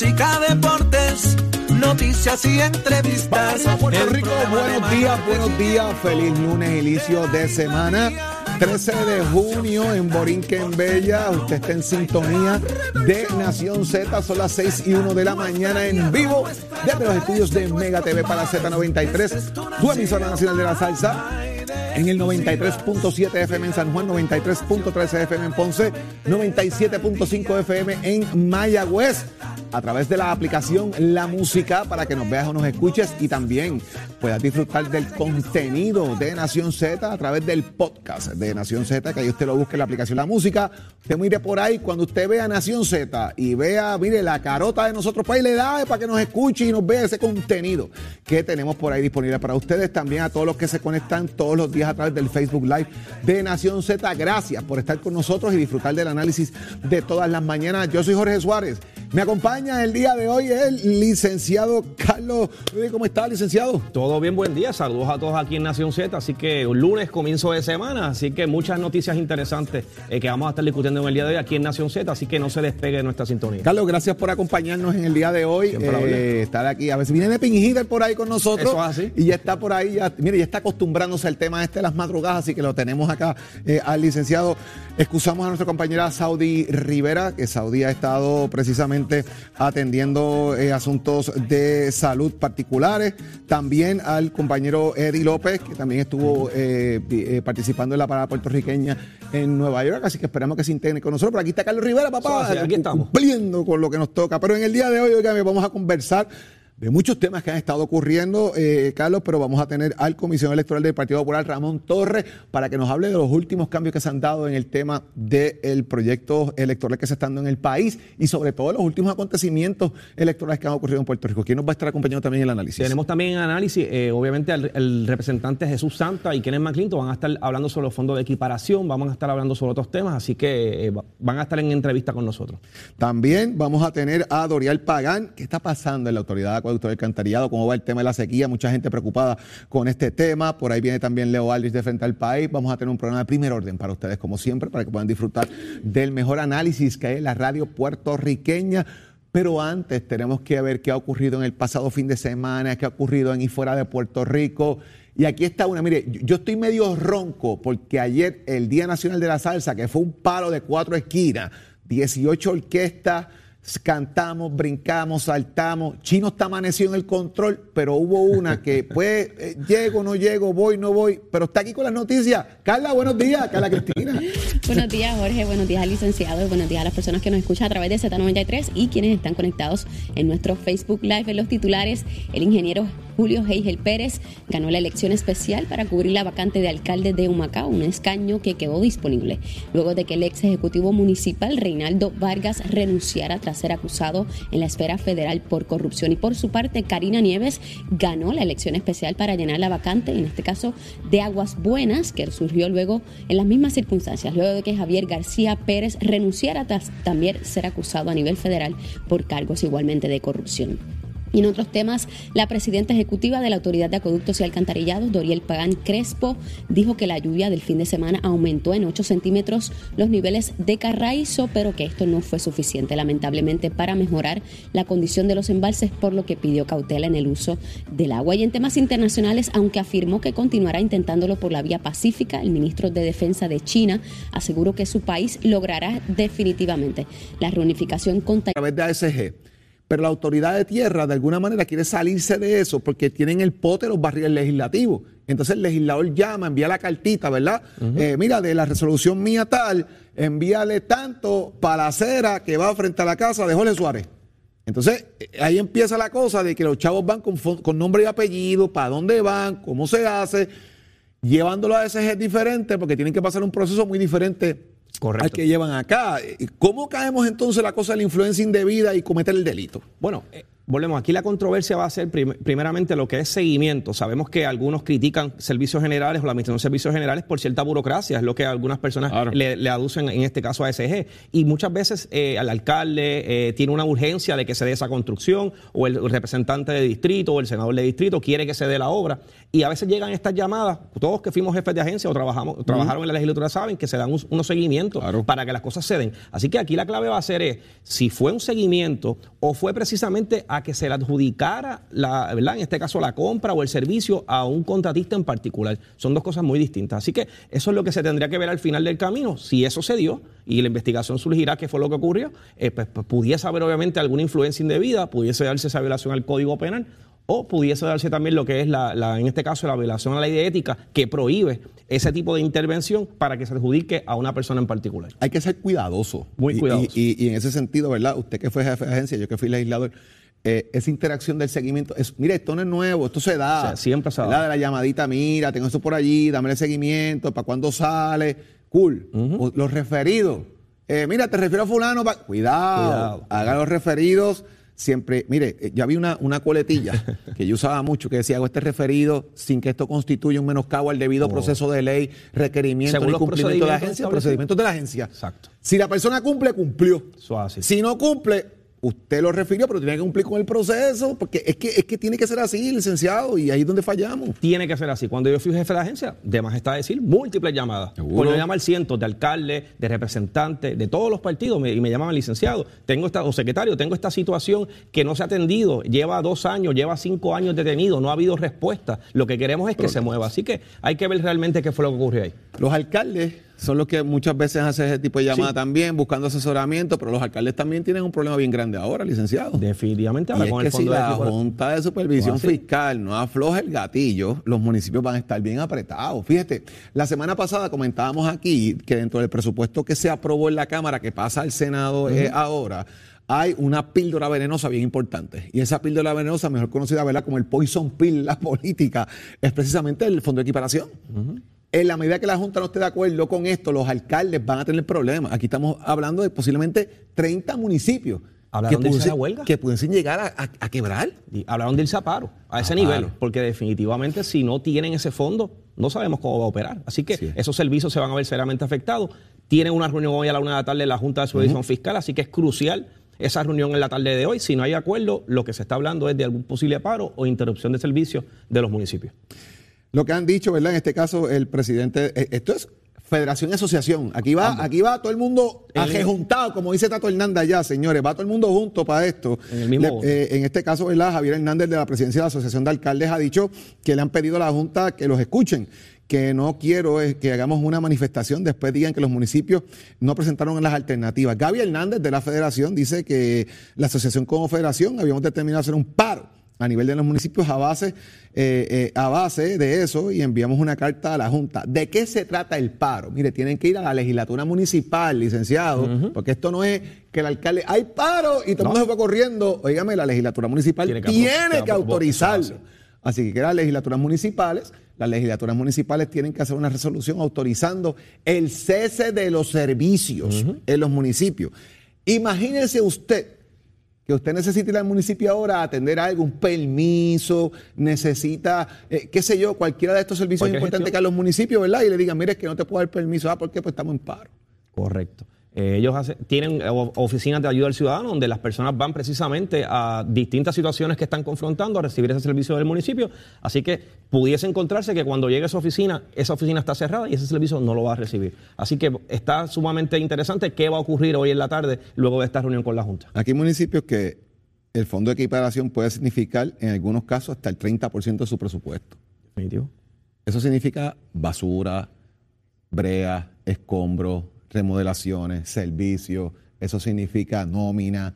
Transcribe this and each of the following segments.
Música, deportes, noticias y entrevistas. Puerto El Rico, buenos días, buenos días, feliz lunes, inicio de semana. 13 de junio en Borinquen Bella, usted está en sintonía de Nación Z, son las 6 y 1 de la mañana en vivo desde los estudios de Mega TV para Z93, tu emisora nacional de la salsa en el 93.7 FM en San Juan, 93.13 FM en Ponce, 97.5 FM en Mayagüez, a través de la aplicación La Música para que nos veas o nos escuches y también puedas disfrutar del contenido de Nación Z a través del podcast de Nación Z, que ahí usted lo busque en la aplicación La Música. Usted mire por ahí, cuando usted vea Nación Z y vea, mire, la carota de nosotros, pues ahí le da para que nos escuche y nos vea ese contenido que tenemos por ahí disponible para ustedes. También a todos los que se conectan todos los días a través del Facebook Live de Nación Z. Gracias por estar con nosotros y disfrutar del análisis de todas las mañanas. Yo soy Jorge Suárez. Me acompaña el día de hoy el licenciado Carlos. ¿Cómo está, licenciado? Todo bien, buen día. Saludos a todos aquí en Nación Z. Así que un lunes, comienzo de semana. Así que muchas noticias interesantes eh, que vamos a estar discutiendo en el día de hoy aquí en Nación Z. Así que no se despegue de nuestra sintonía. Carlos, gracias por acompañarnos en el día de hoy. Eh, estar aquí. A ver si viene Ping Hitter por ahí con nosotros. Eso es así. Y ya está por ahí. Ya, mire, ya está acostumbrándose al tema este de las madrugadas. Así que lo tenemos acá eh, al licenciado. Excusamos a nuestra compañera Saudi Rivera, que Saudi ha estado precisamente atendiendo eh, asuntos de salud particulares. También al compañero Eddie López, que también estuvo eh, eh, participando en la parada puertorriqueña en Nueva York. Así que esperamos que se integre con nosotros. Pero aquí está Carlos Rivera, papá. Aquí estamos. Cumpliendo con lo que nos toca. Pero en el día de hoy, oigan, vamos a conversar de muchos temas que han estado ocurriendo, eh, Carlos, pero vamos a tener al comisionado electoral del Partido Popular, Ramón Torres, para que nos hable de los últimos cambios que se han dado en el tema del proyecto electoral que se está dando en el país y sobre todo los últimos acontecimientos electorales que han ocurrido en Puerto Rico. ¿Quién nos va a estar acompañando también en el análisis? Tenemos también en análisis, eh, obviamente, al el representante Jesús Santa y Kenneth McClinton van a estar hablando sobre los fondos de equiparación, vamos a estar hablando sobre otros temas, así que eh, va- van a estar en entrevista con nosotros. También vamos a tener a Dorial Pagán. ¿Qué está pasando en la Autoridad de Acueducto del Alcantarillado? ¿Cómo va el tema de la sequía? Mucha gente preocupada con este tema. Por ahí viene también Leo Aldrich de Frente al País. Vamos a tener un programa de primer orden para ustedes, como siempre, para que puedan disfrutar del mejor análisis que hay en la radio puertorriqueña. Pero antes tenemos que ver qué ha ocurrido en el pasado fin de semana, qué ha ocurrido en y fuera de Puerto Rico. Y aquí está una, mire, yo estoy medio ronco porque ayer el Día Nacional de la Salsa, que fue un palo de cuatro esquinas, 18 orquestas, cantamos, brincamos, saltamos. Chino está amanecido en el control, pero hubo una que pues eh, llego, no llego, voy, no voy, pero está aquí con las noticias. Carla, buenos días, Carla Cristina. Buenos días, Jorge. Buenos días al licenciado. Y buenos días a las personas que nos escuchan a través de Z93 y quienes están conectados en nuestro Facebook Live. En los titulares, el ingeniero Julio Heigel Pérez ganó la elección especial para cubrir la vacante de alcalde de Humacao, un escaño que quedó disponible luego de que el ex ejecutivo municipal Reinaldo Vargas renunciara tras ser acusado en la esfera federal por corrupción. Y por su parte, Karina Nieves ganó la elección especial para llenar la vacante, en este caso de Aguas Buenas, que surgió luego en las mismas circunstancias, luego de que Javier García Pérez renunciara tras también ser acusado a nivel federal por cargos igualmente de corrupción. Y en otros temas, la presidenta ejecutiva de la Autoridad de Acueductos y Alcantarillados, Doriel Pagán Crespo, dijo que la lluvia del fin de semana aumentó en 8 centímetros los niveles de carraízo, pero que esto no fue suficiente, lamentablemente, para mejorar la condición de los embalses, por lo que pidió cautela en el uso del agua. Y en temas internacionales, aunque afirmó que continuará intentándolo por la vía pacífica, el ministro de Defensa de China aseguró que su país logrará definitivamente la reunificación con ASG pero la autoridad de tierra de alguna manera quiere salirse de eso porque tienen el pote los barriles legislativos. Entonces el legislador llama, envía la cartita, ¿verdad? Eh, mira, de la resolución mía tal, envíale tanto para la acera que va frente a la casa de Jorge Suárez. Entonces eh, ahí empieza la cosa de que los chavos van con, con nombre y apellido, para dónde van, cómo se hace, llevándolo a ese diferente porque tienen que pasar un proceso muy diferente Correcto. al que llevan acá. ¿Cómo caemos entonces la cosa de la influencia indebida y cometer el delito? Bueno, eh, volvemos, aquí la controversia va a ser primeramente lo que es seguimiento. Sabemos que algunos critican servicios generales o la administración de servicios generales por cierta burocracia, es lo que algunas personas le, aducen en este caso a SG. Y muchas veces eh, al alcalde eh, tiene una urgencia de que se dé esa construcción, o el representante de distrito o el senador de distrito quiere que se dé la obra. Y a veces llegan estas llamadas, todos que fuimos jefes de agencia o trabajamos, trabajaron en la legislatura saben que se dan unos seguimientos para que las cosas se den. Así que aquí la clave va a ser es, si fue un seguimiento o fue precisamente a que se le adjudicara, la, ¿verdad? en este caso, la compra o el servicio a un contratista en particular. Son dos cosas muy distintas. Así que eso es lo que se tendría que ver al final del camino. Si eso se dio y la investigación surgirá qué fue lo que ocurrió, eh, pues, pues, pudiese haber obviamente alguna influencia indebida, pudiese darse esa violación al Código Penal o pudiese darse también lo que es, la, en este caso, la violación a la ley de ética que prohíbe ese tipo de intervención para que se adjudique a una persona en particular. Hay que ser cuidadoso. Muy cuidadoso. Y, en ese sentido, ¿verdad? Usted que fue jefe de agencia, yo que fui legislador, eh, esa interacción del seguimiento, es, mira, esto no es nuevo, esto se da. siempre se da. De la llamadita, mira, tengo esto por allí, dame el seguimiento, para cuándo sale, cool. Los referidos, eh, mira, te refiero a fulano, cuidado, cuidado, haga los referidos siempre, mire, eh, ya vi una, una coletilla que yo usaba mucho que decía, hago este referido sin que esto constituya un menoscabo al debido oh. proceso de ley, requerimiento y cumplimiento de la agencia, procedimientos de la agencia. Exacto. Si la persona cumple, cumplió. Si no cumple, Usted lo refirió, pero tiene que cumplir con el proceso, porque es que, es que tiene que ser así, licenciado, y ahí es donde fallamos. Tiene que ser así. Cuando yo fui jefe de la agencia, de más está decir, múltiples llamadas. Cuando me llaman cientos de alcaldes, de representantes, de todos los partidos, y me llamaban licenciado, tengo esta, o secretario, tengo esta situación que no se ha atendido, lleva dos años, lleva cinco años detenido, no ha habido respuesta. Lo que queremos es que se mueva. Así que hay que ver realmente qué fue lo que ocurrió ahí. Los alcaldes son los que muchas veces hacen ese tipo de llamada también, buscando asesoramiento, pero los alcaldes también tienen un problema bien grande ahora, licenciado. Definitivamente ahora con el fondo si la Junta de Supervisión Fiscal no afloja el gatillo, los municipios van a estar bien apretados. Fíjate, la semana pasada comentábamos aquí que dentro del presupuesto que se aprobó en la Cámara, que pasa al Senado eh, ahora, hay una píldora venenosa bien importante. Y esa píldora venenosa, mejor conocida ¿verdad? como el poison pill, la política, es precisamente el fondo de equiparación. En la medida que la Junta no esté de acuerdo con esto, los alcaldes van a tener problemas. Aquí estamos hablando de posiblemente 30 municipios. que de irse a huelga? Que pudiesen llegar a, quebrar. hablaron de irse a paro, a ese nivel, porque definitivamente si no tienen ese fondo, no sabemos cómo va a operar. Así que esos servicios se van a ver seriamente afectados. Tienen una reunión hoy a la una de la tarde de la Junta de Supervisión Fiscal, así que es crucial esa reunión en la tarde de hoy. Si no hay acuerdo, lo que se está hablando es de algún posible paro o interrupción de servicios de los municipios. Lo que han dicho, ¿verdad? En este caso, el presidente, eh, esto es federación y asociación. Aquí va, aquí va todo el mundo ajejuntado, como dice Tato Hernández ya, señores, va todo el mundo junto para esto. En, eh, en este caso, ¿verdad? Javier Hernández de la presidencia de la Asociación de Alcaldes ha dicho que le han pedido a la Junta que los escuchen que no quiero es que hagamos una manifestación, después digan que los municipios no presentaron las alternativas. Gaby Hernández de la Federación dice que la asociación como federación habíamos determinado hacer un paro a nivel de los municipios a base, eh, eh, a base de eso y enviamos una carta a la Junta. ¿De qué se trata el paro? Mire, tienen que ir a la legislatura municipal, licenciado, porque esto no es que el alcalde, hay paro y todo el mundo se va corriendo. Óigame, la legislatura municipal tiene que, autorizarlo. Así que las legislaturas municipales, las legislaturas municipales tienen que hacer una resolución autorizando el cese de los servicios en los municipios. Imagínense usted que usted necesita ir al municipio ahora a atender algo, un permiso, necesita, eh, qué sé yo, cualquiera de estos servicios importantes que a los municipios, ¿verdad? Y le digan, mire, es que no te puedo dar permiso. Ah, ¿por qué? Pues estamos en paro. Correcto. Eh, ellos tienen oficinas de ayuda al ciudadano donde las personas van precisamente a distintas situaciones que están confrontando a recibir ese servicio del municipio. Así que pudiese encontrarse que cuando llegue a esa oficina, esa oficina está cerrada y ese servicio no lo va a recibir. Así que está sumamente interesante qué va a ocurrir hoy en la tarde luego de esta reunión con la Junta. Aquí hay municipios que el fondo de equiparación puede significar en algunos casos hasta el 30% de su presupuesto. Definitivo. Eso significa basura, brea, escombros, remodelaciones, servicios, eso significa nómina.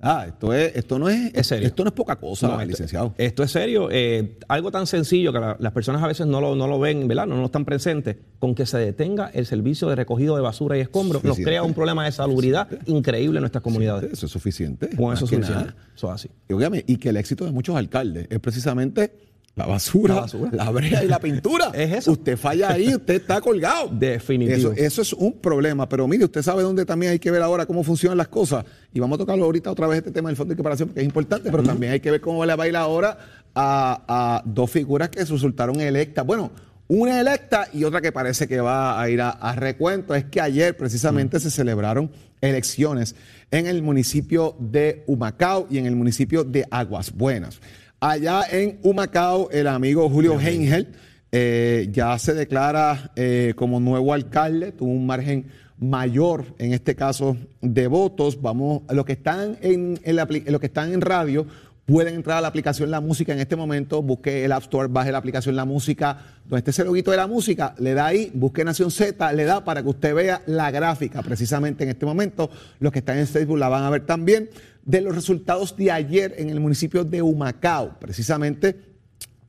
Ah, esto es, esto no es, esto no es poca cosa, licenciado. Esto es serio. Eh, algo tan sencillo que las personas a veces no lo, no lo ven, ¿verdad? No, no están presentes. Con que se detenga el servicio de recogido de basura y escombros, nos crea un problema de salubridad increíble en nuestras comunidades. Eso es suficiente. Con eso es suficiente. Eso es así. y que el éxito de muchos alcaldes es precisamente la basura, la, brea y la pintura. es eso. Usted falla ahí, usted está colgado. Definitivo. Eso, es un problema. Pero mire, usted sabe dónde también hay que ver ahora cómo funcionan las cosas. Y vamos a tocarlo ahorita otra vez este tema del fondo de equiparación porque es importante, pero también hay que ver cómo le va a ir ahora a, dos figuras que resultaron electas. Bueno, una electa y otra que parece que va a ir a, recuento. Es que ayer precisamente se celebraron elecciones en el municipio de Humacao y en el municipio de Aguas Buenas. Allá en Humacao, el amigo Julio Heingel eh, ya se declara eh, como nuevo alcalde, tuvo un margen mayor, en este caso, de votos. Vamos, los que están en, que están en radio pueden entrar a la aplicación La Música en este momento, busque el App Store, baje la aplicación La Música, donde esté ese loguito de la música, le da ahí, busque Nación Z, le da para que usted vea la gráfica precisamente en este momento. Los que están en Facebook la van a ver también de los resultados de ayer en el municipio de Humacao, precisamente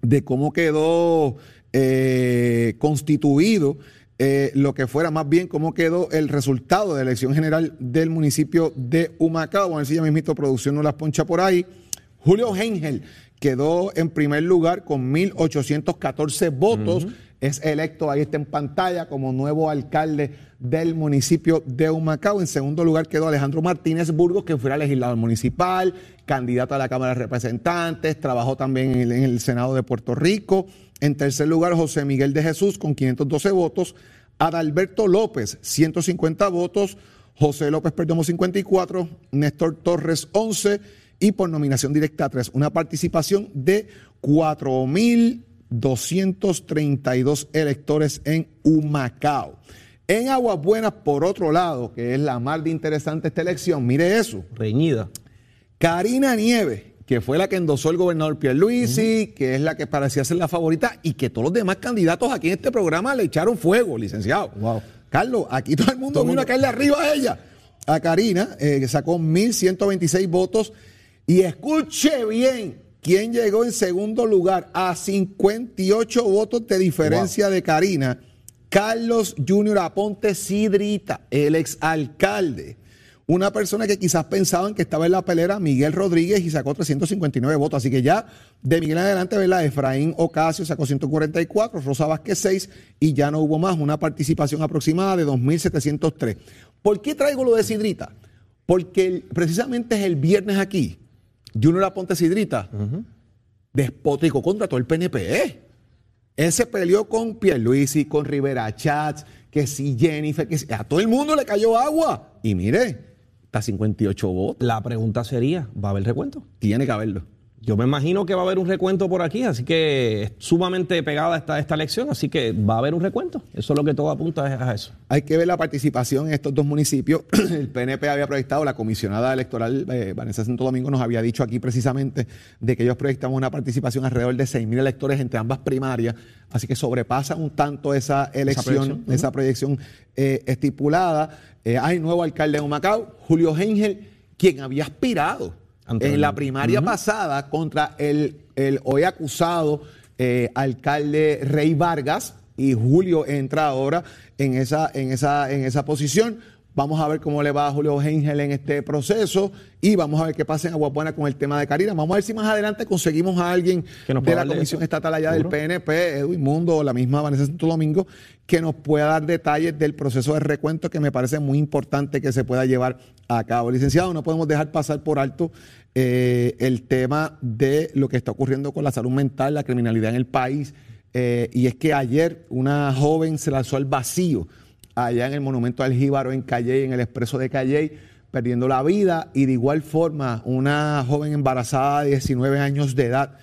de cómo quedó eh, constituido eh, lo que fuera, más bien cómo quedó el resultado de la elección general del municipio de Humacao. Vamos a si ya mismito producción no las poncha por ahí. Julio Hengel quedó en primer lugar con 1.814 votos. Es electo, ahí está en pantalla, como nuevo alcalde del municipio de Humacao. En segundo lugar quedó Alejandro Martínez Burgos, que fue legislador municipal, candidato a la Cámara de Representantes, trabajó también en el, Senado de Puerto Rico. En tercer lugar, José Miguel de Jesús, con 512 votos. Adalberto López, 150 votos. José López Perdomo, 54. Néstor Torres, 11. Y por nominación directa, 3. Una participación de 4.232 electores en Humacao. En Aguas Buenas, por otro lado, que es la más de interesante esta elección, mire eso. Reñida. Karina Nieves, que fue la que endosó el gobernador Pierluisi, que es la que parecía ser la favorita y que todos los demás candidatos aquí en este programa le echaron fuego, licenciado. Wow. Carlos, aquí todo el mundo vino a caerle arriba a ella. A Karina, eh, que sacó 1.126 votos. Y escuche bien, ¿quién llegó en segundo lugar? A 58 votos de diferencia de Karina Carlos Junior Aponte Sidrita, el exalcalde. Una persona que quizás pensaban que estaba en la pelera, Miguel Rodríguez, y sacó 359 votos. Así que ya de Miguel en adelante, ¿verdad? Efraín Ocasio sacó 144, Rosa Vázquez 6, y ya no hubo más, una participación aproximada de 2.703. ¿Por qué traigo lo de Sidrita? Porque precisamente es el viernes aquí, Junior Aponte Sidrita, despótico contra todo el PNP. Él se peleó con Pierluisi, con Rivera Chats, que si Jennifer, que si, a todo el mundo le cayó agua. Y mire, está 58 votos. La pregunta sería, ¿va a haber recuento? Tiene que haberlo. Yo me imagino que va a haber un recuento por aquí, así que es sumamente pegada esta, esta elección, así que va a haber un recuento. Eso es lo que todo apunta a eso. Hay que ver la participación en estos dos municipios. El PNP había proyectado, la comisionada electoral eh, Vanessa Santo Domingo nos había dicho aquí precisamente de que ellos proyectaban una participación alrededor de 6.000 electores entre ambas primarias, así que sobrepasa un tanto esa elección, esa proyección, eh, estipulada. Eh, hay nuevo alcalde de Humacao, Julio Hengel, quien había aspirado en la primaria pasada contra el, el hoy acusado eh, alcalde Rey Vargas y Julio entra ahora en esa, en esa, en esa posición. Vamos a ver cómo le va a Julio Gengel en este proceso y vamos a ver qué pasa en Aguapuena con el tema de Karina. Vamos a ver si más adelante conseguimos a alguien de la Comisión Estatal allá del PNP, Edwin Mundo, la misma Vanessa Santo Domingo, que nos pueda dar detalles del proceso de recuento que me parece muy importante que se pueda llevar a cabo. Licenciado, no podemos dejar pasar por alto eh, el tema de lo que está ocurriendo con la salud mental, la criminalidad en el país. Eh, y es que ayer una joven se lanzó al vacío allá en el Monumento al Jíbaro en Calle, en el Expreso de Calle, perdiendo la vida. Y de igual forma, una joven embarazada de 19 años de edad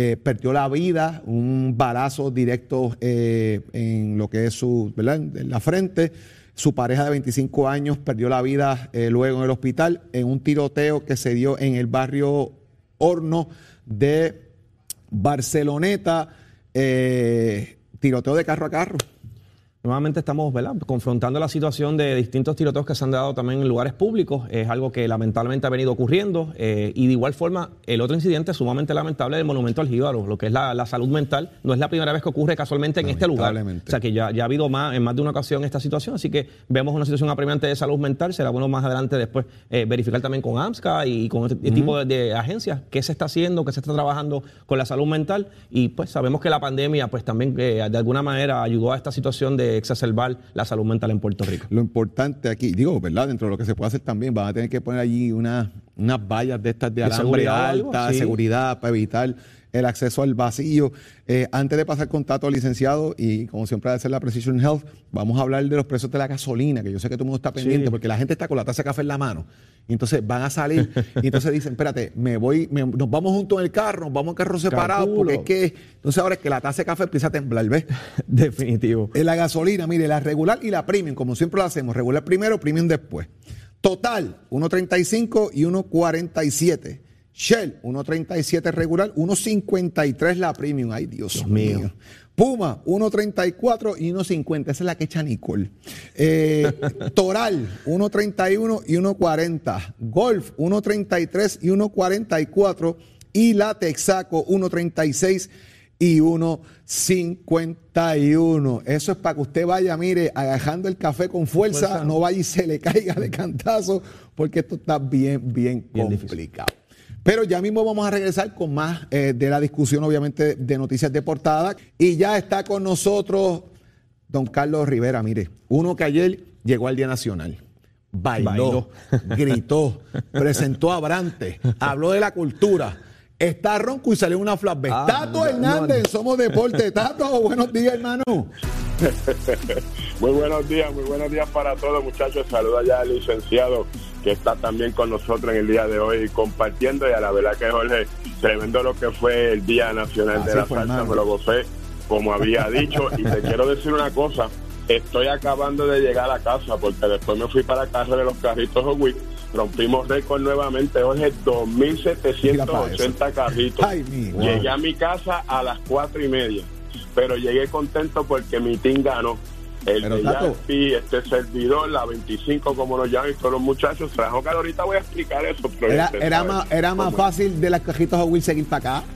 eh, perdió la vida, un balazo directo eh, en lo que es su. En la frente. Su pareja de 25 años perdió la vida eh, luego en el hospital en un tiroteo que se dio en el barrio Horno de Barceloneta. tiroteo de carro a carro nuevamente estamos confrontando la situación de distintos tiroteos que se han dado también en lugares públicos. Es algo que lamentablemente ha venido ocurriendo. Eh, y de igual forma, el otro incidente sumamente lamentable del Monumento al Jíbaro, lo que es la, salud mental. No es la primera vez que ocurre casualmente en este lugar. O sea que ya, ya ha habido más, en más de una ocasión esta situación. Así que vemos una situación apremiante de salud mental. Será bueno más adelante después eh, verificar también con AMSCA y con este tipo de, agencias qué se está haciendo, qué se está trabajando con la salud mental. Y pues sabemos que la pandemia pues también eh, de alguna manera ayudó a esta situación de exacerbar la salud mental en Puerto Rico. Lo importante aquí, digo, ¿verdad? Dentro de lo que se puede hacer también, van a tener que poner allí unas vallas de estas de, alambre seguridad alta, seguridad para evitar el acceso al vacío. Eh, antes de pasar con Tato, licenciado, y como siempre hacer la Precision Health, vamos a hablar de los precios de la gasolina, que yo sé que todo el mundo está pendiente, porque la gente está con la taza de café en la mano. Y entonces van a salir, y entonces dicen, espérate, me voy, nos vamos juntos en el carro, nos vamos en carro separado, porque es que, entonces ahora es que la taza de café empieza a temblar, ¿ves? Definitivo. En la gasolina, mire, la regular y la premium, como siempre lo hacemos, regular primero, premium después. Total, 1.35 y 1.47. Shell, 1.37 regular, 1.53 la premium. Ay, Dios, mío. Puma, 1.34 y 1.50. Esa es la que echa Nicole. Eh, Toral, 1.31 y 1.40. Golf, 1.33 y 1.44. Y la Texaco, 1.36 y 1.51. Eso es para que usted vaya, mire, agajando el café con fuerza, no vaya y se le caiga de cantazo, porque esto está bien, bien, complicado. Pero ya mismo vamos a regresar con más eh, de la discusión, obviamente, de noticias de portada. Y ya está con nosotros don Carlos Rivera, mire, uno que ayer llegó al Día Nacional. Bailó, gritó, presentó a Brante, habló de la cultura. Está ronco y salió una flashback. Ah, Tato Hernández, somos deporte. Tato, buenos días, hermano. muy buenos días, muy buenos días para todos, muchachos. Saluda ya al licenciado que está también con nosotros en el día de hoy compartiendo y a la verdad que Jorge, tremendo lo que fue el Día Nacional de la Salsa, me lo gocé como había dicho y te quiero decir una cosa, estoy acabando de llegar a casa porque después me fui para casa de los carritos Hot rompimos récord nuevamente, Jorge, 2.780 carritos. Llegué a mi casa a las cuatro y media, pero llegué contento porque mi team ganó el Pero, de este servidor, la 25, como nos llaman, todos los muchachos, trajo que ahorita voy a explicar eso. era, era más, era más fácil de las cajitas a Will seguir para acá.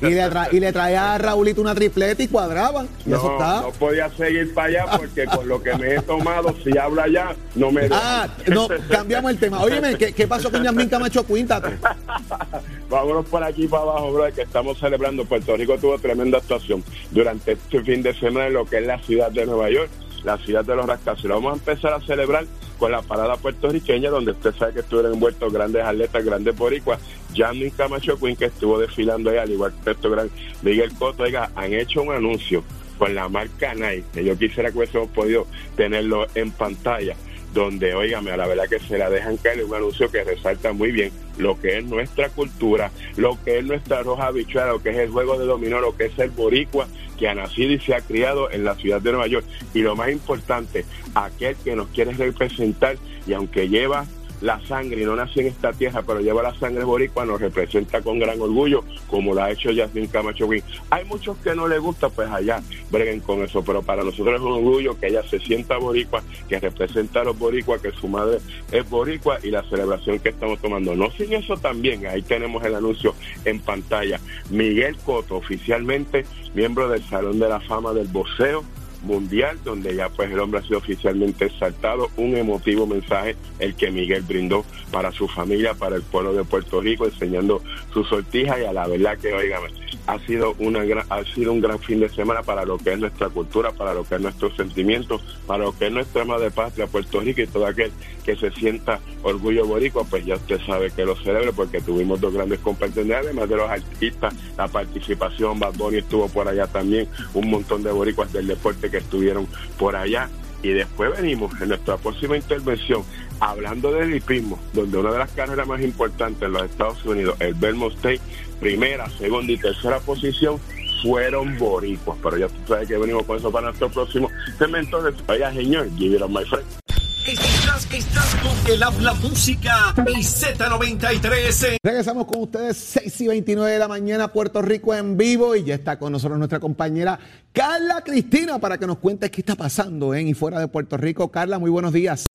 Y, le y le traía a Raulito una tripleta y cuadraban. Y no, eso está. no podía seguir para allá porque con lo que me he tomado, si habla allá, no me. Ah, no, cambiamos el tema. Óyeme, ¿qué, qué pasó con Yasmin Camacho Quinta? Vámonos por aquí para abajo, bro, que estamos celebrando. Puerto Rico tuvo tremenda actuación durante este fin de semana en lo que es la ciudad de Nueva York, la ciudad de los rascacielos. Vamos a empezar a celebrar con la parada puertorriqueña, donde usted sabe que estuvieron envueltos grandes atletas, grandes boricuas. Jasmine Camacho Quinn, que estuvo desfilando ahí, al igual que este gran Miguel Coto, oiga, han hecho un anuncio con la marca Nike, que yo quisiera que hubiésemos podido tenerlo en pantalla donde, oígame, a la verdad que se la dejan caer un anuncio que resalta muy bien lo que es nuestra cultura, lo que es nuestra roja habichuela, lo que es el juego de dominó, lo que es el boricua que ha nacido y se ha criado en la ciudad de Nueva York. Y lo más importante, aquel que nos quiere representar y aunque lleva la sangre y no nació en esta tierra, pero lleva la sangre boricua, nos representa con gran orgullo, como lo ha hecho Yasmin Camacho Win. Hay muchos que no les gusta, pues allá breguen con eso, pero para nosotros es un orgullo que ella se sienta boricua, que representa a los boricuas, que su madre es boricua y la celebración que estamos tomando. No sin eso también, ahí tenemos el anuncio en pantalla. Miguel Coto, oficialmente miembro del Salón de la Fama del Boxeo mundial, donde ya pues el hombre ha sido oficialmente exaltado, un emotivo mensaje el que Miguel brindó para su familia, para el pueblo de Puerto Rico, enseñando su sortija y a la verdad que, oigan, ha sido, una ha sido un gran fin de semana para lo que es nuestra cultura, para lo que es nuestro sentimiento, para lo que es nuestra madre patria, Puerto Rico y todo aquel que se sienta orgullo boricua, pues ya usted sabe que lo celebre porque tuvimos dos grandes competencias, además de los artistas, la participación, Bad Bunny estuvo por allá también, un montón de boricuas del deporte que estuvieron por allá. Y después venimos en nuestra próxima intervención hablando del hipismo, donde una de las carreras más importantes en los Estados Unidos, el Belmont State, primera, segunda y tercera posición, fueron boricuas. Pero ya tú sabes que venimos con eso para nuestro próximo segmento. Vaya, señor, give it my friend. Estás, estás con el habla música y Z93. Regresamos con ustedes 6 y 29 de la mañana, Puerto Rico en vivo. Y ya está con nosotros nuestra compañera Carla Cristina para que nos cuente qué está pasando en y fuera de Puerto Rico. Carla, muy buenos días.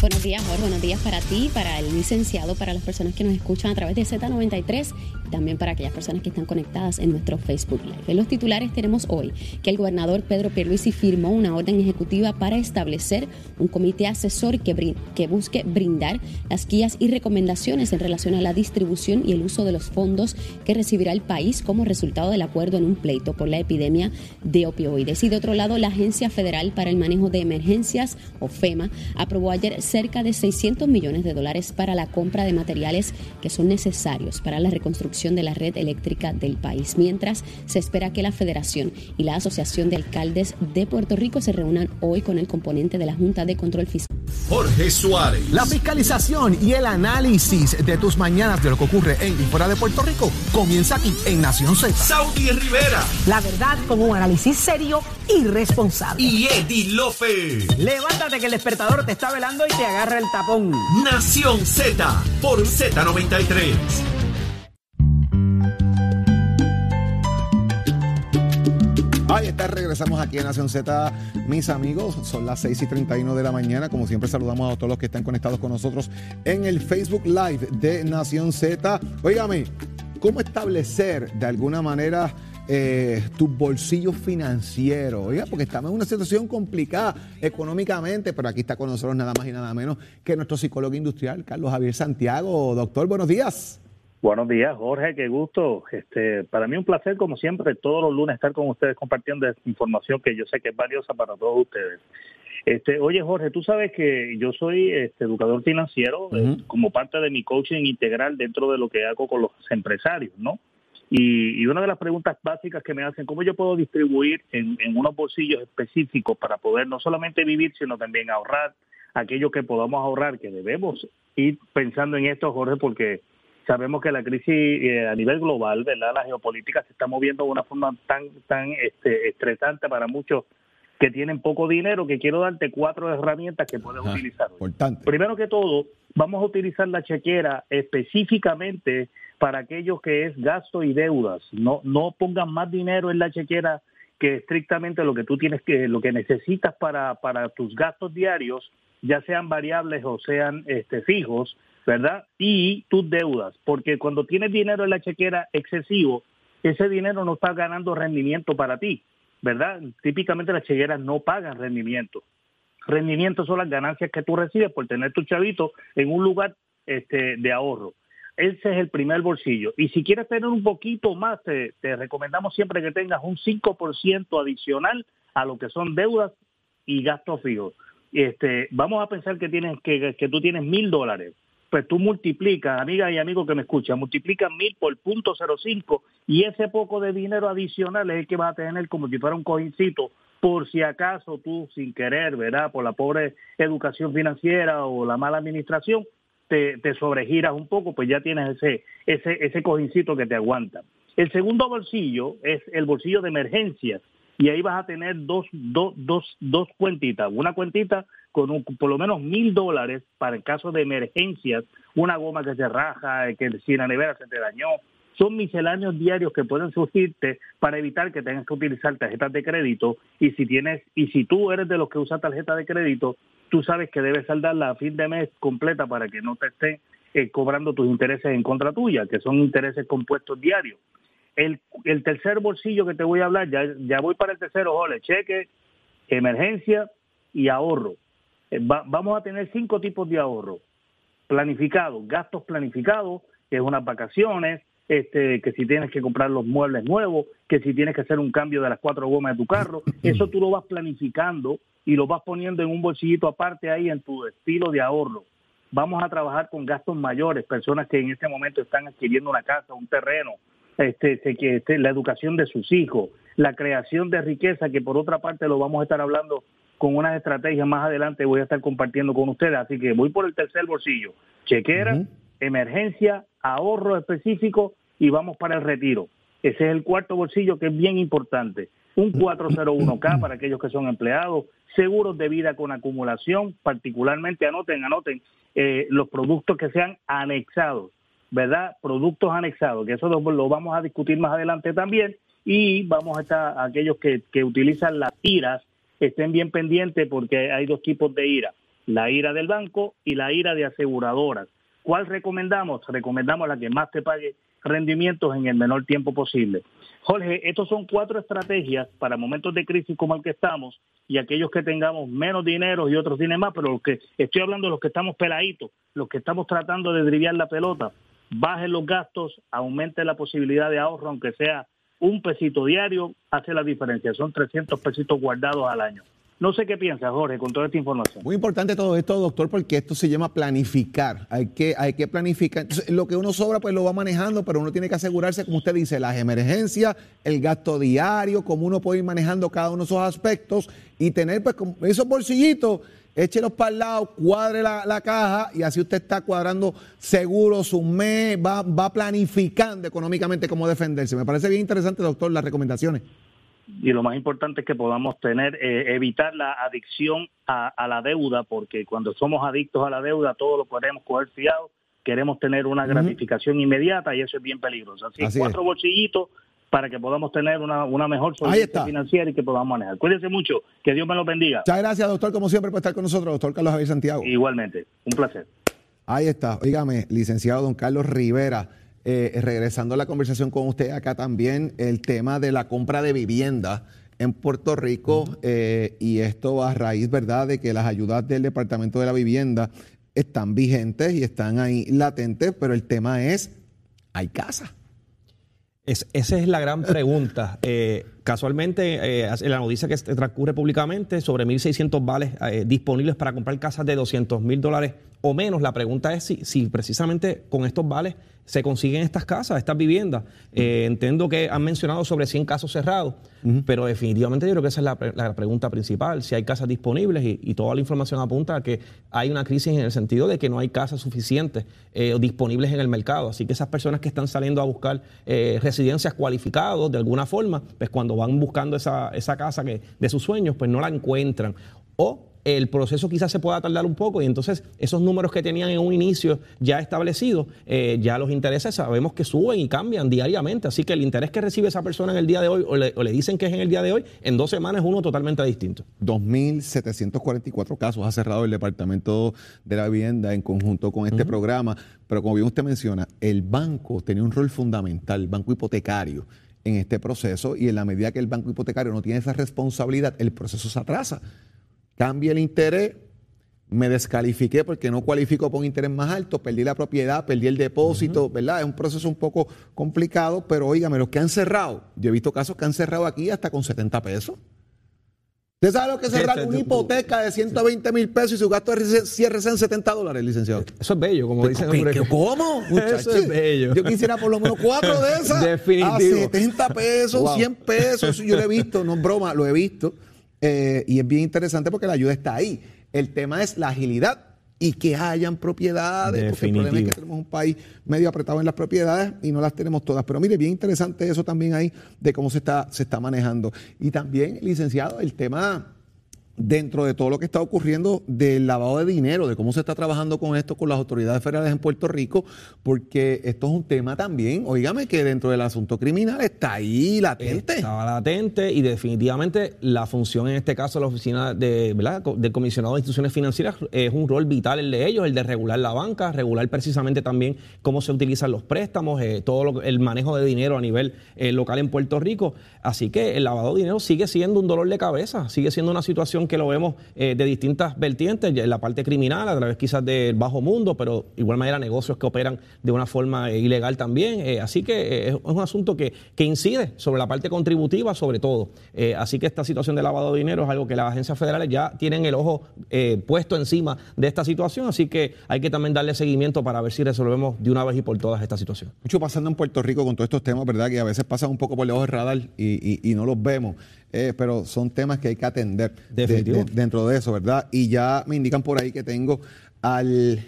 Buenos días, Jorge. Buenos días para ti, para el licenciado, para las personas que nos escuchan a través de Z93 y también para aquellas personas que están conectadas en nuestro Facebook Live. En los titulares tenemos hoy que el gobernador Pedro Pierluisi firmó una orden ejecutiva para establecer un comité asesor que, que busque brindar las guías y recomendaciones en relación a la distribución y el uso de los fondos que recibirá el país como resultado del acuerdo en un pleito por la epidemia de opioides. Y de otro lado, la Agencia Federal para el Manejo de Emergencias, o FEMA, aprobó ayer cerca de 600 millones de dólares para la compra de materiales que son necesarios para la reconstrucción de la red eléctrica del país, mientras se espera que la Federación y la Asociación de Alcaldes de Puerto Rico se reúnan hoy con el componente de la Junta de Control Fiscal. Jorge Suárez. La fiscalización y el análisis de tus mañanas de lo que ocurre en y fuera de Puerto Rico comienza aquí en Nación Z. Saudi Rivera. La verdad con un análisis serio y responsable. Y Eddie López. Levántate que el despertador te está velando y agarra el tapón. Nación Z por Z93. Ahí está, regresamos aquí en Nación Z, mis amigos. Son las 6 y 31 de la mañana. Como siempre, saludamos a todos los que están conectados con nosotros en el Facebook Live de Nación Z. Óigame, ¿cómo establecer de alguna manera eh, tu bolsillo financiero? Oiga, porque estamos en una situación complicada económicamente, pero aquí está con nosotros nada más y nada menos que nuestro psicólogo industrial, Carlos Javier Santiago. Doctor, buenos días. Buenos días, Jorge, qué gusto. Este, para mí un placer, como siempre, todos los lunes estar con ustedes compartiendo esta información que yo sé que es valiosa para todos ustedes. Este, oye, Jorge, tú sabes que yo soy este, educador financiero eh, como parte de mi coaching integral dentro de lo que hago con los empresarios, ¿no? Y, una de las preguntas básicas que me hacen, ¿cómo yo puedo distribuir en, en unos bolsillos específicos para poder no solamente vivir, sino también ahorrar aquello que podamos ahorrar, que debemos ir pensando en esto, Jorge, porque sabemos que la crisis eh, a nivel global, ¿verdad? La geopolítica se está moviendo de una forma tan, tan este, estresante para muchos que tienen poco dinero, que quiero darte cuatro herramientas que puedes utilizar. Primero que todo, vamos a utilizar la chequera específicamente para aquellos que es gasto y deudas. No, no pongan más dinero en la chequera que estrictamente lo que tú tienes que, lo que necesitas para, para tus gastos diarios, ya sean variables o sean este, fijos, ¿verdad? Y tus deudas, porque cuando tienes dinero en la chequera excesivo, ese dinero no está ganando rendimiento para ti, ¿verdad? Típicamente las chequeras no pagan rendimiento. Rendimiento son las ganancias que tú recibes por tener tu chavito en un lugar este, de ahorro. Ese es el primer bolsillo. Y si quieres tener un poquito más, te, recomendamos siempre que tengas un 5% adicional a lo que son deudas y gastos fijos. Este, vamos a pensar que tienes que, tú tienes mil dólares pues tú multiplicas, amigas y amigos que me escuchan, multiplicas mil por punto cero cinco y ese poco de dinero adicional es el que vas a tener como si fuera un cojincito por si acaso tú sin querer, ¿verdad? Por la pobre educación financiera o la mala administración, te, te sobregiras un poco, pues ya tienes ese, ese, ese cojincito que te aguanta. El segundo bolsillo es el bolsillo de emergencias y ahí vas a tener dos, dos, dos, dos cuentitas. Una cuentita con por lo menos mil dólares para el caso de emergencias, una goma que se raja, que si la nevera se te dañó. Son misceláneos diarios que pueden surgirte para evitar que tengas que utilizar tarjetas de crédito y si tienes y si tú eres de los que usa tarjeta de crédito, tú sabes que debes saldarla a fin de mes completa para que no te estén eh, cobrando tus intereses en contra tuya, que son intereses compuestos diarios. El, el tercer bolsillo que te voy a hablar, ya, ya voy para el tercero, ole, cheque, emergencia y ahorro. Eh, vamos a tener cinco tipos de ahorro. Planificado, gastos planificados, que es unas vacaciones, este, que si tienes que comprar los muebles nuevos, que si tienes que hacer un cambio de las cuatro gomas de tu carro, eso tú lo vas planificando y lo vas poniendo en un bolsillito aparte ahí en tu estilo de ahorro. Vamos a trabajar con gastos mayores, personas que en este momento están adquiriendo una casa, un terreno, este, este, la educación de sus hijos, la creación de riqueza, que por otra parte lo vamos a estar hablando con unas estrategias más adelante, voy a estar compartiendo con ustedes. Así que voy por el tercer bolsillo. Chequera, emergencia, ahorro específico y vamos para el retiro. Ese es el cuarto bolsillo que es bien importante. Un 401k para aquellos que son empleados, seguros de vida con acumulación, particularmente anoten, anoten eh, los productos que sean anexados, ¿verdad? Productos anexados, que eso lo, vamos a discutir más adelante también. Y vamos a estar, aquellos que, que utilizan las IRAs, estén bien pendientes porque hay dos tipos de IRA, la IRA del banco y la IRA de aseguradoras. ¿Cuál recomendamos? Recomendamos la que más te pague rendimientos en el menor tiempo posible. Jorge, estos son cuatro estrategias para momentos de crisis como el que estamos y aquellos que tengamos menos dinero y otros tienen más, pero los que estoy hablando de los que estamos peladitos, los que estamos tratando de driviar la pelota, bajen los gastos, aumente la posibilidad de ahorro, aunque sea un pesito diario, hace la diferencia. Son 300 pesitos guardados al año. No sé qué piensas, Jorge, con toda esta información. Muy importante todo esto, doctor, porque esto se llama planificar. Hay que, hay que planificar. lo que uno sobra, pues lo va manejando, pero uno tiene que asegurarse, como usted dice, las emergencias, el gasto diario, cómo uno puede ir manejando cada uno de esos aspectos y tener, pues, esos bolsillitos échelos para el lado, cuadre la, caja y así usted está cuadrando seguros un mes, va, va planificando económicamente cómo defenderse. Me parece bien interesante, doctor, las recomendaciones y lo más importante es que podamos tener, eh, evitar la adicción a, la deuda, porque cuando somos adictos a la deuda, todo lo queremos coger fiado, queremos tener una gratificación inmediata y eso es bien peligroso. Así, Así cuatro bolsillitos para que podamos tener una, una mejor solvencia financiera y que podamos manejar. Cuídense mucho, que Dios me lo bendiga. Muchas gracias, doctor, como siempre, por estar con nosotros, doctor Carlos Javier Santiago. Igualmente, un placer. Ahí está, oígame, licenciado don Carlos Rivera. Eh, regresando a la conversación con usted acá también, el tema de la compra de vivienda en Puerto Rico eh, y esto a raíz, ¿verdad?, de que las ayudas del Departamento de la Vivienda están vigentes y están ahí latentes, pero el tema es, ¿hay casa? esa es la gran pregunta. Eh, casualmente, eh, la noticia que transcurre públicamente, sobre 1.600 vales disponibles para comprar casas de 200 mil dólares o menos. La pregunta es si, si precisamente con estos vales se consiguen estas casas, estas viviendas. Eh, entiendo que han mencionado sobre 100 casos cerrados, pero definitivamente yo creo que esa es la, pregunta principal, si hay casas disponibles y, toda la información apunta a que hay una crisis en el sentido de que no hay casas suficientes eh, disponibles en el mercado. Así que esas personas que están saliendo a buscar eh, residencias cualificadas de alguna forma, pues cuando van buscando esa, esa casa que, de sus sueños, pues no la encuentran. O el proceso quizás se pueda tardar un poco y entonces esos números que tenían en un inicio ya establecidos, eh, ya los intereses sabemos que suben y cambian diariamente. Así que el interés que recibe esa persona en el día de hoy o le, dicen que es en el día de hoy, en dos semanas es uno totalmente distinto. 2.744 casos ha cerrado el Departamento de la Vivienda en conjunto con este programa, pero como bien usted menciona, el banco tenía un rol fundamental, el banco hipotecario en este proceso y en la medida que el banco hipotecario no tiene esa responsabilidad, el proceso se atrasa cambia el interés, me descalifiqué porque no cualifico por un interés más alto, perdí la propiedad, perdí el depósito, ¿verdad? Es un proceso un poco complicado, pero óigame, los que han cerrado, yo he visto casos que han cerrado aquí hasta con 70 pesos. ¿Usted sabe lo que es cerrar una hipoteca de 120 mil pesos y su gasto de cierre en 70 dólares, licenciado? Eso es bello, como dicen. ¿Cómo? Eso es bello. Yo quisiera por lo menos cuatro de esas. Definitivo. A 70 pesos, 100 pesos. Yo lo he visto, no es broma, lo he visto. Eh, y es bien interesante porque la ayuda está ahí. El tema es la agilidad y que hayan propiedades, porque el problema es que tenemos un país medio apretado en las propiedades y no las tenemos todas. Pero mire, bien interesante eso también ahí de cómo se está, se está manejando. Y también, licenciado, el tema dentro de todo lo que está ocurriendo del lavado de dinero, de cómo se está trabajando con esto con las autoridades federales en Puerto Rico, porque esto es un tema también, oígame, que dentro del asunto criminal está ahí latente. Estaba latente y definitivamente la función en este caso de la oficina de, ¿verdad? del comisionado de instituciones financieras es un rol vital el de ellos, el de regular la banca, regular precisamente también cómo se utilizan los préstamos, eh, todo el manejo de dinero a nivel eh, local en Puerto Rico. Así que el lavado de dinero sigue siendo un dolor de cabeza, sigue siendo una situación que lo vemos de distintas vertientes, en la parte criminal, a través quizás del bajo mundo, pero igual manera negocios que operan de una forma ilegal también. así que es un asunto que, que, incide sobre la parte contributiva, sobre todo. así que esta situación de lavado de dinero es algo que las agencias federales ya tienen el ojo puesto encima de esta situación, así que hay que también darle seguimiento para ver si resolvemos de una vez y por todas esta situación. Mucho pasando en Puerto Rico con todos estos temas, ¿verdad? Que a veces pasan un poco por debajo del radar y, no los vemos, eh, pero son temas que hay que atender dentro de eso, ¿verdad? Y ya me indican por ahí que tengo al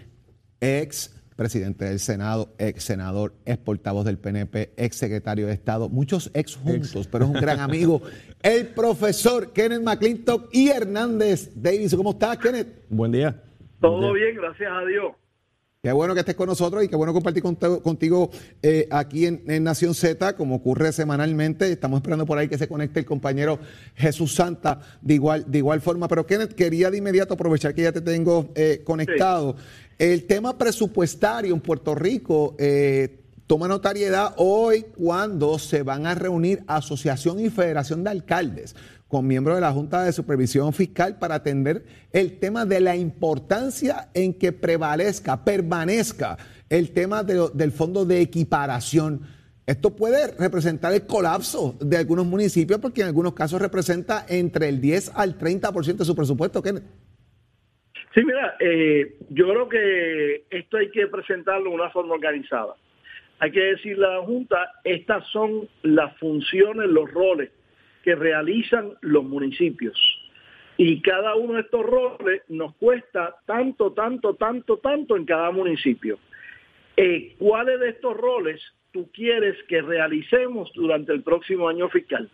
ex presidente del Senado, ex senador, ex portavoz del PNP, ex secretario de Estado, muchos ex juntos, pero es un gran amigo, el profesor Kenneth McClintock y Hernández Davis. ¿Cómo estás, Kenneth? Buen día. Todo bien, gracias a Dios. Qué bueno que estés con nosotros y qué bueno compartir contigo, eh, aquí en, Nación Z, como ocurre semanalmente. Estamos esperando por ahí que se conecte el compañero Jesús Santa de igual, de igual forma. Pero Kenneth, quería de inmediato aprovechar que ya te tengo eh, conectado. El tema presupuestario en Puerto Rico eh, toma notariedad hoy cuando se van a reunir Asociación y Federación de Alcaldes con miembros de la Junta de Supervisión Fiscal para atender el tema de la importancia en que prevalezca, permanezca el tema del fondo de equiparación. Esto puede representar el colapso de algunos municipios porque en algunos casos representa entre el 10 al 30% de su presupuesto. Sí, mira, eh, yo creo que esto hay que presentarlo de una forma organizada. Hay que decirle a la Junta, estas son las funciones, los roles que realizan los municipios. Y cada uno de estos roles nos cuesta tanto, tanto, tanto, tanto en cada municipio. Eh, ¿Cuáles de estos roles tú quieres que realicemos durante el próximo año fiscal?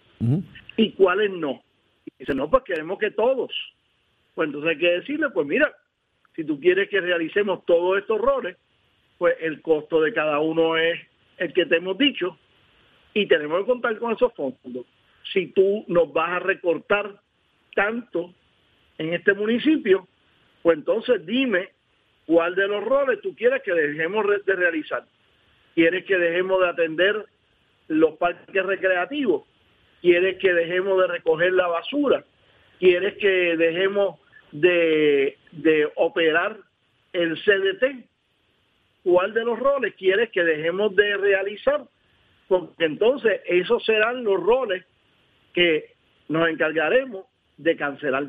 ¿Y cuáles no? Y dice, no, pues queremos que todos. Pues entonces hay que decirle, pues mira, si tú quieres que realicemos todos estos roles, pues el costo de cada uno es el que te hemos dicho y tenemos que contar con esos fondos si tú nos vas a recortar tanto en este municipio, pues entonces dime cuál de los roles tú quieres que dejemos de realizar. ¿Quieres que dejemos de atender los parques recreativos? ¿Quieres que dejemos de recoger la basura? ¿Quieres que dejemos de, de operar el CDT? ¿Cuál de los roles quieres que dejemos de realizar? Porque entonces esos serán los roles que nos encargaremos de cancelar.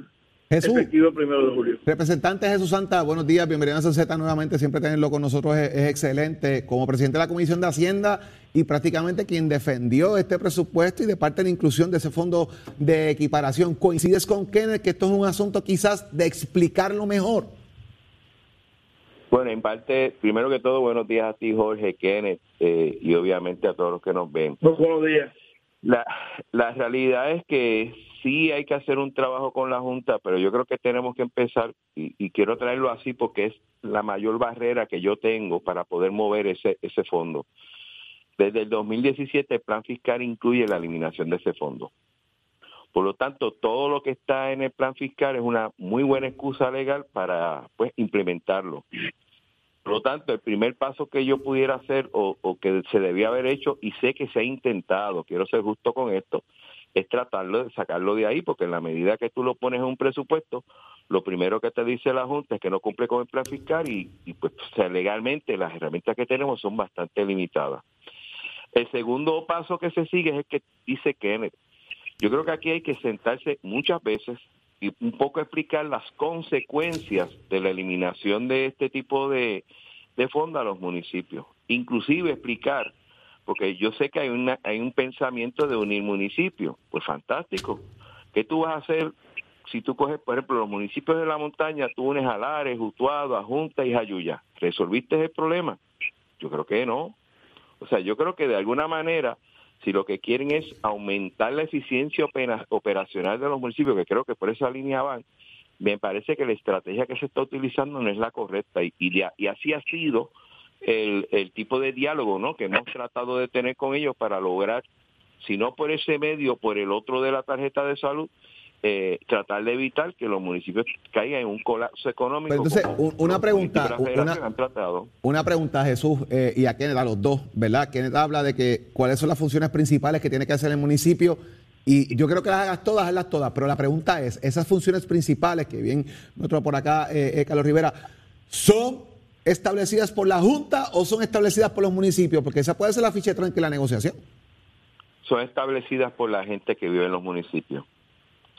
Jesús, efectivo primero de julio. Representante Jesús Santa, buenos días, bienvenido a Z nuevamente, siempre tenerlo con nosotros es, excelente. Como presidente de la Comisión de Hacienda y prácticamente quien defendió este presupuesto y de parte de la inclusión de ese fondo de equiparación, ¿coincides con Kenneth que esto es un asunto quizás de explicarlo mejor? Bueno, en parte, primero que todo, buenos días a ti, Jorge, Kenneth, eh, y obviamente a todos los que nos ven. Buenos días. La, la realidad es que sí hay que hacer un trabajo con la Junta, pero yo creo que tenemos que empezar, y, quiero traerlo así porque es la mayor barrera que yo tengo para poder mover ese, ese fondo. Desde el 2017 el plan fiscal incluye la eliminación de ese fondo. Por lo tanto, todo lo que está en el plan fiscal es una muy buena excusa legal para pues implementarlo. Por lo tanto, el primer paso que yo pudiera hacer o, que se debía haber hecho, y sé que se ha intentado, quiero ser justo con esto, es tratarlo de sacarlo de ahí, porque en la medida que tú lo pones en un presupuesto, lo primero que te dice la Junta es que no cumple con el plan fiscal y, pues legalmente las herramientas que tenemos son bastante limitadas. El segundo paso que se sigue es el que dice Kenneth. Yo creo que aquí hay que sentarse muchas veces y un poco explicar las consecuencias de la eliminación de este tipo de, de fondos a los municipios. Inclusive explicar, porque yo sé que hay, una, hay un pensamiento de unir municipios. Pues fantástico. ¿Qué tú vas a hacer si tú coges, por ejemplo, los municipios de la montaña, tú unes a Lares, Utuado, a Junta y Jayuya? ¿Resolviste el problema? Yo creo que no. O sea, yo creo que de alguna manera si lo que quieren es aumentar la eficiencia operacional de los municipios, que creo que por esa línea van, me parece que la estrategia que se está utilizando no es la correcta y, y, así ha sido el, el, tipo de diálogo ¿no? que hemos tratado de tener con ellos para lograr, si no por ese medio, por el otro de la tarjeta de salud, eh, tratar de evitar que los municipios caigan en un colapso económico. entonces, una pregunta, una, pregunta, Jesús, eh, y a Kenneth, a los dos, ¿verdad? Kenneth habla de que cuáles son las funciones principales que tiene que hacer el municipio Y yo creo que las hagas todas, hazlas todas. Pero la pregunta es, esas funciones principales que bien nuestro por acá, eh, eh, Carlos Rivera, ¿son establecidas por la Junta o son establecidas por los municipios? Porque esa puede ser la ficha de la negociación. Son establecidas por la gente que vive en los municipios.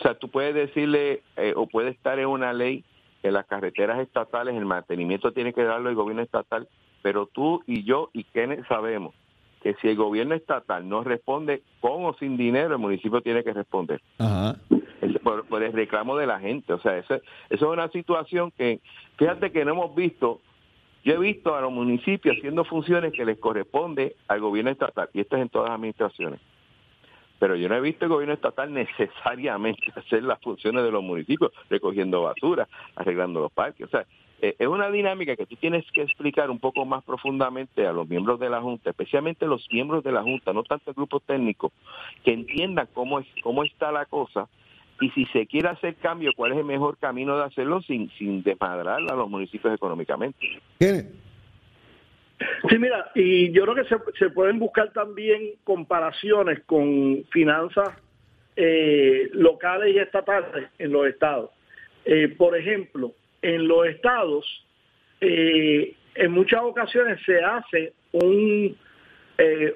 O sea, tú puedes decirle eh, o puede estar en una ley que las carreteras estatales el mantenimiento tiene que darlo el gobierno estatal, pero tú y yo y Kenneth sabemos que si el gobierno estatal no responde con o sin dinero, el municipio tiene que responder. Por, el reclamo de la gente. O sea, eso, eso es una situación que, fíjate que no hemos visto, yo he visto a los municipios haciendo funciones que les corresponde al gobierno estatal, y esto es en todas las administraciones pero yo no he visto el gobierno estatal necesariamente hacer las funciones de los municipios, recogiendo basura, arreglando los parques. O sea, eh, es una dinámica que tú tienes que explicar un poco más profundamente a los miembros de la Junta, especialmente los miembros de la Junta, no tanto el grupo técnico, que entiendan cómo, es, cómo está la cosa y si se quiere hacer cambio, cuál es el mejor camino de hacerlo sin, sin desmadrar a los municipios económicamente. Sí, mira, y yo creo que se, pueden buscar también comparaciones con finanzas eh, locales y estatales en los estados. Eh, por ejemplo, en los estados, eh, en muchas ocasiones se hace un,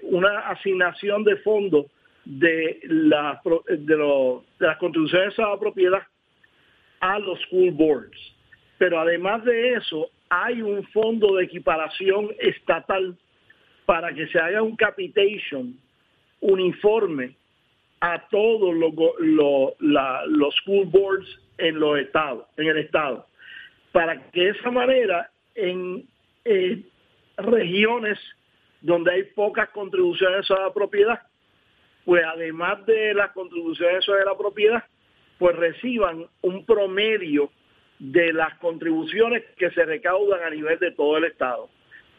una asignación de fondos de, de las contribuciones a la propiedad a los school boards. Pero además de eso, hay un fondo de equiparación estatal para que se haga un capitation uniforme a todos los, los, school boards en los estados, en el estado, para que de esa manera en eh, regiones donde hay pocas contribuciones a la propiedad, pues además de las contribuciones a la propiedad, pues reciban un promedio de las contribuciones que se recaudan a nivel de todo el Estado.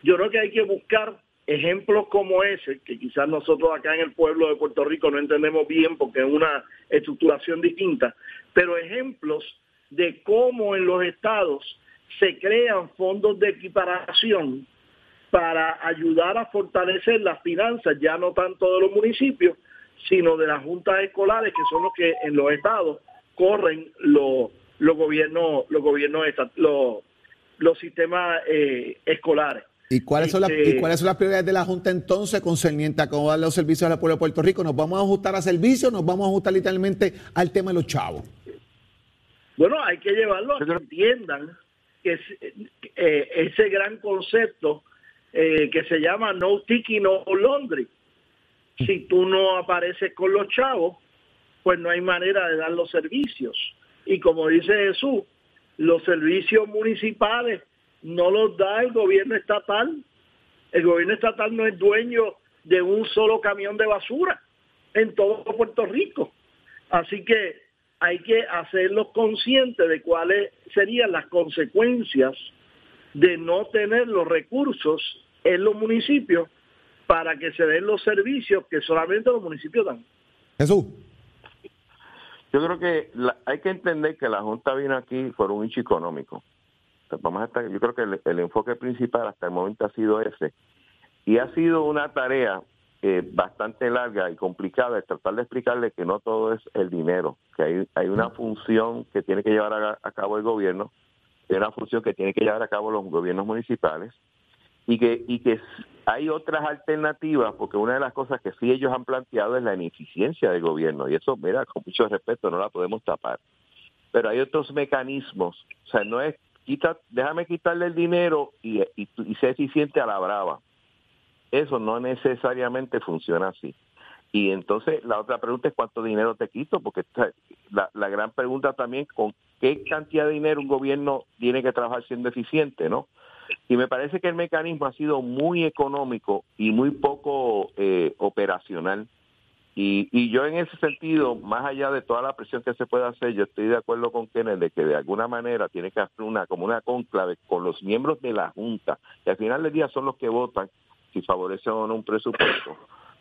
Yo creo que hay que buscar ejemplos como ese, que quizás nosotros acá en el pueblo de Puerto Rico no entendemos bien porque es una estructuración distinta, pero ejemplos de cómo en los estados se crean fondos de equiparación para ayudar a fortalecer las finanzas, ya no tanto de los municipios, sino de las juntas escolares, que son los que en los estados corren los los gobiernos, los gobiernos, los, los sistemas eh, escolares. ¿Y cuáles, son las, ¿Y este, cuáles son las prioridades de la Junta entonces concerniente a cómo dar los servicios al pueblo de Puerto Rico? ¿Nos vamos a ajustar a servicios nos vamos a ajustar literalmente al tema de los chavos? Bueno, hay que llevarlo a que entiendan que eh, ese gran concepto eh, que se llama no tiki, no laundry. Si tú no apareces con los chavos, pues no hay manera de dar los servicios. Y como dice Jesús, los servicios municipales no los da el gobierno estatal. El gobierno estatal no es dueño de un solo camión de basura en todo Puerto Rico. Así que hay que hacerlos conscientes de cuáles serían las consecuencias de no tener los recursos en los municipios para que se den los servicios que solamente los municipios dan. Jesús. Yo creo que hay que entender que la Junta vino aquí por un hecho económico. vamos a estar, yo creo que el, enfoque principal hasta el momento ha sido ese. Y ha sido una tarea eh, bastante larga y complicada es tratar de explicarle que no todo es el dinero, que hay, hay una función que tiene que llevar a, cabo el gobierno, hay una función que tiene que llevar a cabo los gobiernos municipales y que, y que hay otras alternativas, porque una de las cosas que sí ellos han planteado es la ineficiencia del gobierno, y eso, mira, con mucho respeto, no la podemos tapar. Pero hay otros mecanismos, o sea, no es, quita, déjame quitarle el dinero y, y, y eficiente a la brava. Eso no necesariamente funciona así. Y entonces la otra pregunta es cuánto dinero te quito, porque la, la gran pregunta también con qué cantidad de dinero un gobierno tiene que trabajar siendo eficiente, ¿no? Y me parece que el mecanismo ha sido muy económico y muy poco eh, operacional. Y, y yo en ese sentido, más allá de toda la presión que se puede hacer, yo estoy de acuerdo con Kenneth de que de alguna manera tiene que hacer una como una conclave con los miembros de la Junta, que al final del día son los que votan si favorecen o no un presupuesto,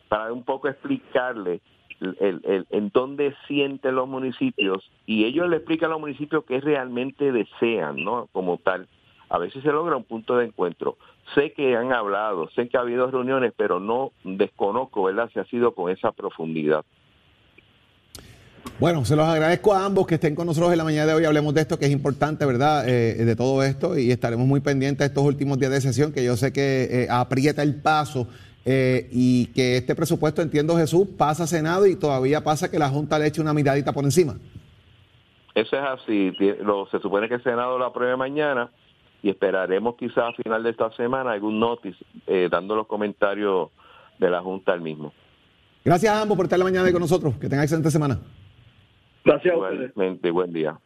para un poco explicarle el, el, en dónde sienten los municipios y ellos le explican a los municipios qué realmente desean, ¿no? Como tal a veces se logra un punto de encuentro. Sé que han hablado, sé que ha habido reuniones, pero no desconozco, ¿verdad?, si ha sido con esa profundidad. Bueno, se los agradezco a ambos que estén con nosotros en la mañana de hoy. Hablemos de esto que es importante, ¿verdad? Eh, de todo esto y estaremos muy pendientes de estos últimos días de sesión que yo sé que eh, aprieta el paso eh, y que este presupuesto, entiendo Jesús, pasa a Senado y todavía pasa que la Junta le eche una miradita por encima. Eso es así. Lo, se supone que el Senado lo apruebe mañana y esperaremos quizás a final de esta semana algún notice dando los comentarios de la Junta al mismo. Gracias a ambos por estar la mañana con nosotros. Que tengan excelente semana. Gracias Igualmente, buen día.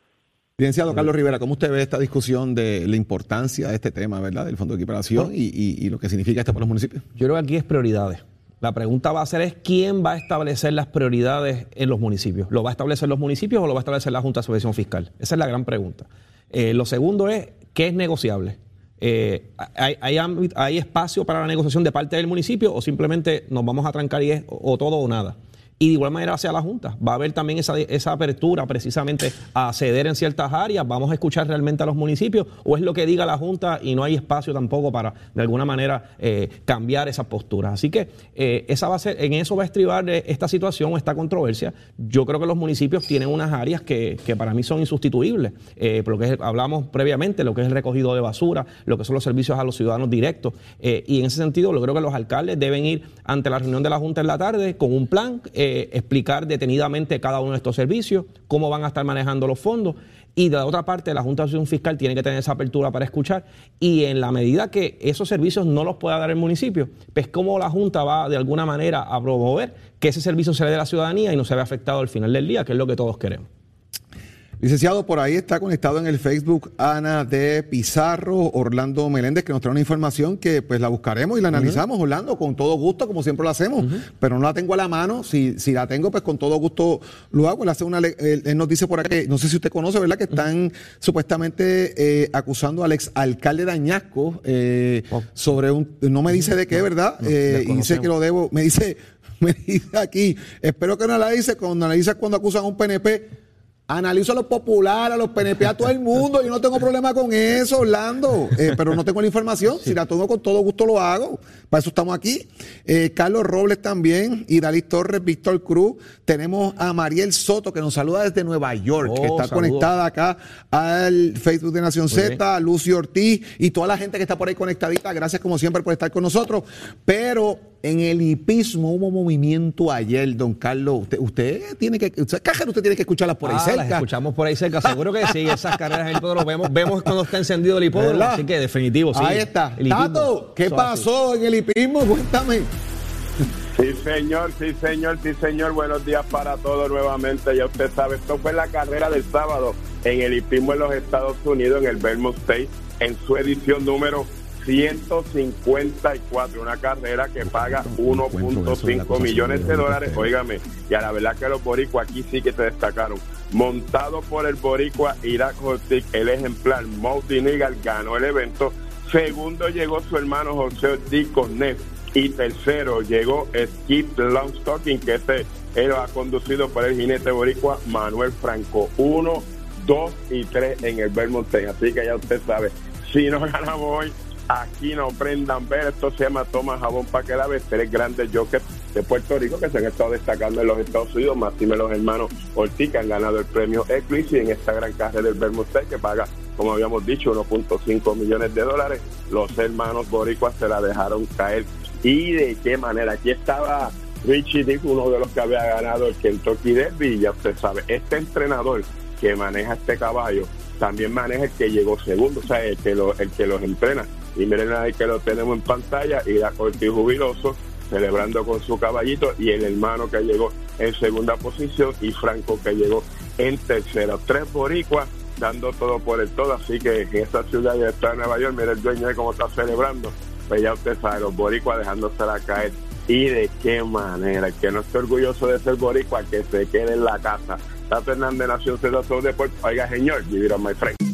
Licenciado Carlos Rivera, ¿cómo usted ve esta discusión de la importancia de este tema, verdad, del Fondo de Equiparación y, lo que significa esto para los municipios? Yo creo que aquí es prioridades. La pregunta va a ser es quién va a establecer las prioridades en los municipios. ¿Lo va a establecer los municipios o lo va a establecer la Junta de Subvención Fiscal? Esa es la gran pregunta. Eh, lo segundo es qué es negociable. Eh, hay, hay, espacio para la negociación de parte del municipio o simplemente nos vamos a trancar y es o todo o nada? Y de igual manera hacia la Junta. Va a haber también esa, esa, apertura precisamente a ceder en ciertas áreas. Vamos a escuchar realmente a los municipios o es lo que diga la Junta y no hay espacio tampoco para de alguna manera eh, cambiar esa postura. Así que eh, esa va a ser, en eso va a estribar eh, esta situación esta controversia. Yo creo que los municipios tienen unas áreas que, que para mí son insustituibles. por lo que hablamos previamente, lo que es el recogido de basura, lo que son los servicios a los ciudadanos directos. y en ese sentido, lo creo que los alcaldes deben ir ante la reunión de la Junta en la tarde con un plan. Eh, explicar detenidamente cada uno de estos servicios, cómo van a estar manejando los fondos. Y de otra parte, la Junta de Acción Fiscal tiene que tener esa apertura para escuchar. Y en la medida que esos servicios no los pueda dar el municipio, pues cómo la Junta va de alguna manera a promover que ese servicio se le dé la ciudadanía y no se vea afectado al final del día, que es lo que todos queremos. Licenciado, por ahí está conectado en el Facebook Ana de Pizarro, Orlando Meléndez, que nos trae una información que pues la buscaremos y la analizamos, Orlando, con todo gusto, como siempre lo hacemos, pero no la tengo a la mano. Si, si la tengo, pues con todo gusto lo hago. Él, hace una, él, nos dice por aquí, no sé si usted conoce, ¿verdad? Que están supuestamente eh, acusando al ex alcalde de Añasco eh, oh. sobre un, no me dice de qué, ¿verdad? Eh, y dice que lo debo, me dice, me dice aquí, espero que no la dice, cuando dice cuando acusan a un PNP Analizo a los populares, a los PNP, a todo el mundo. Yo no tengo problema con eso, Orlando. Eh, pero no tengo la información. Si la tengo con todo gusto lo hago. Para eso estamos aquí. Eh, Carlos Robles también. Y Dalí Torres, Víctor Cruz. Tenemos a Mariel Soto que nos saluda desde Nueva York. que oh, está conectada acá al Facebook de Nación Z. A Lucio Ortiz y toda la gente que está por ahí conectadita. Gracias como siempre por estar con nosotros. Pero en el hipismo hubo movimiento ayer, don Carlos. Usted, usted tiene que, usted, usted tiene que escucharlas por ahí ah, cerca. Las escuchamos por ahí cerca, seguro que sí. Esas carreras ahí todos lo vemos. Vemos cuando está encendido el hipódromo. Así que definitivo, sí. Ahí está. Tato, ¿qué pasó en el hipismo? Cuéntame. Sí, señor, sí, señor, sí, señor. Buenos días para todos nuevamente. Ya usted sabe, esto fue la carrera del sábado en el hipismo en los Estados Unidos, en el Belmont State, en su edición número 154, una carrera que paga 1.5 millones de dólares, óigame, y a la verdad que los boricuas aquí sí que se destacaron. Montado por el boricua Irak Hotik, el ejemplar Mouti Nigal ganó el evento. Segundo llegó su hermano José Ortiz y tercero llegó Skip Longstocking, que este era conducido por el jinete boricua Manuel Franco. Uno, dos y tres en el Belmont Así que ya usted sabe, si no ganamos hoy, Aquí no prendan ver, esto se llama Toma Jabón para que tres grandes jokers de Puerto Rico que se han estado destacando en los Estados Unidos, y los hermanos Ortiz que han ganado el premio Eclipse en esta gran carrera del Bermúdez que paga, como habíamos dicho, 1.5 millones de dólares. Los hermanos boricuas se la dejaron caer. ¿Y de qué manera? Aquí estaba Richie Dick, uno de los que había ganado el Kentucky Derby, y ya usted sabe, este entrenador que maneja este caballo también maneja el que llegó segundo, o sea, el que, lo, el que los entrena y miren ahí que lo tenemos en pantalla, y da Ortiz jubiloso, celebrando con su caballito, y el hermano que llegó en segunda posición, y Franco que llegó en tercera. Tres boricuas dando todo por el todo, así que en esta ciudad de está Nueva York, mira el dueño de cómo está celebrando, pues ya usted sabe, los boricuas dejándosela caer. Y de qué manera, que no esté orgulloso de ser boricua, que se quede en la casa. Está Fernández Nación Cero de Puerto. Oiga, señor, vivir my friend.